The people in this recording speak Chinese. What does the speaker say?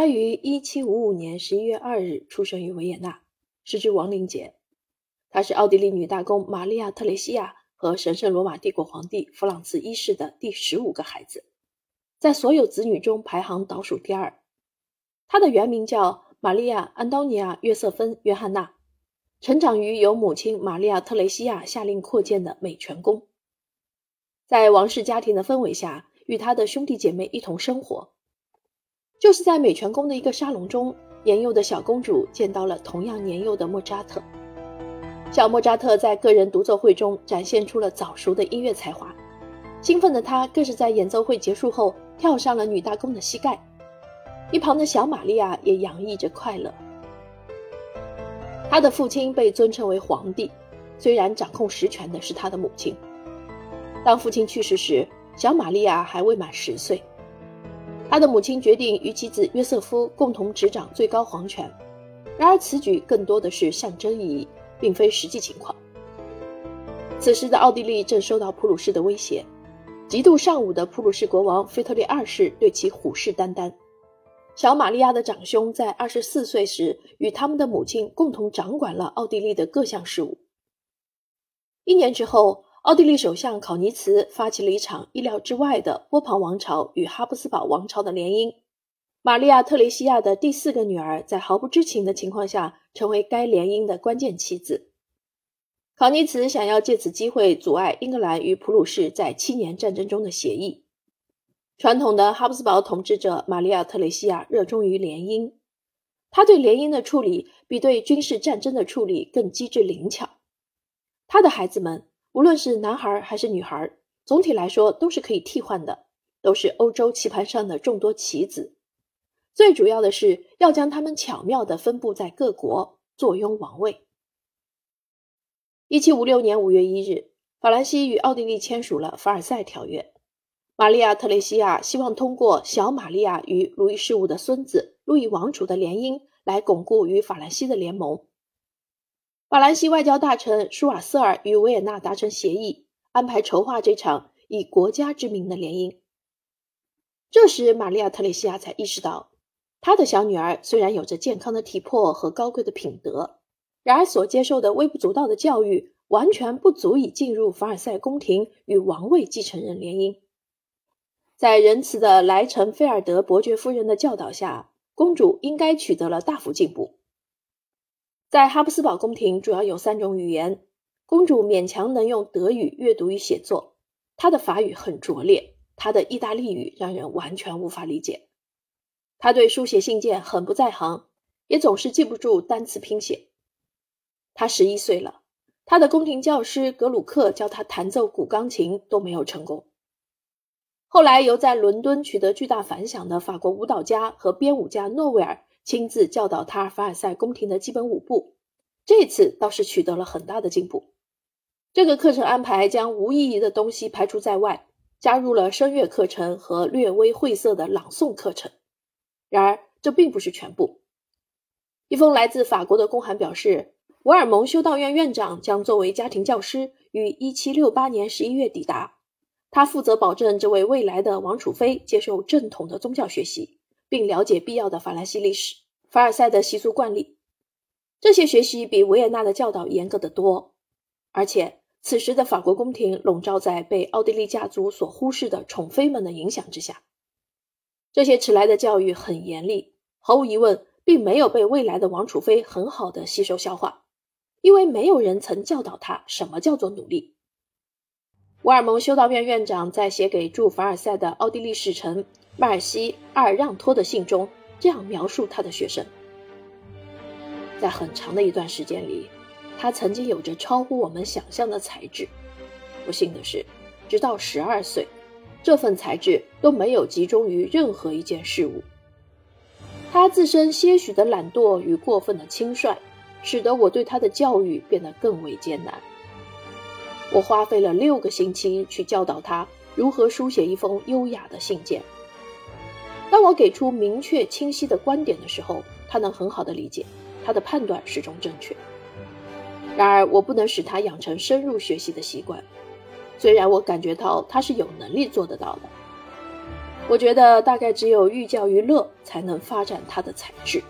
他于1755年11月2日出生于维也纳，时值亡灵节。他是奥地利女大公玛利亚·特蕾西亚和神圣罗马帝国皇帝弗朗茨一世的第十五个孩子，在所有子女中排行倒数第二。他的原名叫玛利亚·安东尼亚·约瑟芬·约翰娜，成长于由母亲玛利亚·特蕾西亚下令扩建的美泉宫。在王室家庭的氛围下，与他的兄弟姐妹一同生活。就是在美泉宫的一个沙龙中，年幼的小公主见到了同样年幼的莫扎特。小莫扎特在个人独奏会中展现出了早熟的音乐才华，兴奋的他更是在演奏会结束后跳上了女大公的膝盖。一旁的小玛利亚也洋溢着快乐。他的父亲被尊称为皇帝，虽然掌控实权的是他的母亲。当父亲去世时，小玛利亚还未满十岁。他的母亲决定与其子约瑟夫共同执掌最高皇权，然而此举更多的是象征意义。并非实际情况。此时的奥地利正受到普鲁士的威胁，极度尚武的普鲁士国王腓特烈二世对其虎视眈眈。小玛利亚的长兄在二十四岁时与他们的母亲共同掌管了奥地利的各项事务。一年之后，奥地利首相考尼茨发起了一场意料之外的波旁王朝与哈布斯堡王朝的联姻。玛利亚·特蕾西亚的第四个女儿在毫不知情的情况下。成为该联姻的关键棋子。考尼茨想要借此机会阻碍英格兰与普鲁士在七年战争中的协议。传统的哈布斯堡统治者玛利亚·特蕾西亚热衷于联姻，他对联姻的处理比对军事战争的处理更机智灵巧。他的孩子们，无论是男孩还是女孩，总体来说都是可以替换的，都是欧洲棋盘上的众多棋子。最主要的是要将他们巧妙地分布在各国，坐拥王位。一七五六年五月一日，法兰西与奥地利签署了凡尔赛条约。玛利亚·特蕾西亚希望通过小玛利亚与路易十五的孙子路易王储的联姻，来巩固与法兰西的联盟。法兰西外交大臣舒瓦瑟尔与维也纳达成协议，安排筹划这场以国家之名的联姻。这时，玛利亚·特蕾西亚才意识到。她的小女儿虽然有着健康的体魄和高贵的品德，然而所接受的微不足道的教育完全不足以进入凡尔赛宫廷与王位继承人联姻。在仁慈的莱城菲尔德伯爵夫人的教导下，公主应该取得了大幅进步。在哈布斯堡宫廷，主要有三种语言，公主勉强能用德语阅读与写作，她的法语很拙劣，她的意大利语让人完全无法理解。他对书写信件很不在行，也总是记不住单词拼写。他十一岁了，他的宫廷教师格鲁克教他弹奏古钢琴都没有成功。后来由在伦敦取得巨大反响的法国舞蹈家和编舞家诺维尔亲自教导他凡尔赛宫廷的基本舞步，这次倒是取得了很大的进步。这个课程安排将无意义的东西排除在外，加入了声乐课程和略微晦涩的朗诵课程。然而，这并不是全部。一封来自法国的公函表示，维尔蒙修道院院长将作为家庭教师于1768年11月抵达。他负责保证这位未来的王储妃接受正统的宗教学习，并了解必要的法兰西历史、凡尔赛的习俗惯例。这些学习比维也纳的教导严格得多。而且，此时的法国宫廷笼罩在被奥地利家族所忽视的宠妃们的影响之下。这些迟来的教育很严厉，毫无疑问，并没有被未来的王储妃很好的吸收消化，因为没有人曾教导他什么叫做努力。瓦尔蒙修道院院长在写给驻凡尔赛的奥地利使臣迈尔西·阿尔让托的信中这样描述他的学生：在很长的一段时间里，他曾经有着超乎我们想象的才智。不幸的是，直到十二岁。这份才智都没有集中于任何一件事物。他自身些许的懒惰与过分的轻率，使得我对他的教育变得更为艰难。我花费了六个星期去教导他如何书写一封优雅的信件。当我给出明确清晰的观点的时候，他能很好的理解，他的判断始终正确。然而，我不能使他养成深入学习的习惯。虽然我感觉到他是有能力做得到的，我觉得大概只有寓教于乐，才能发展他的才智。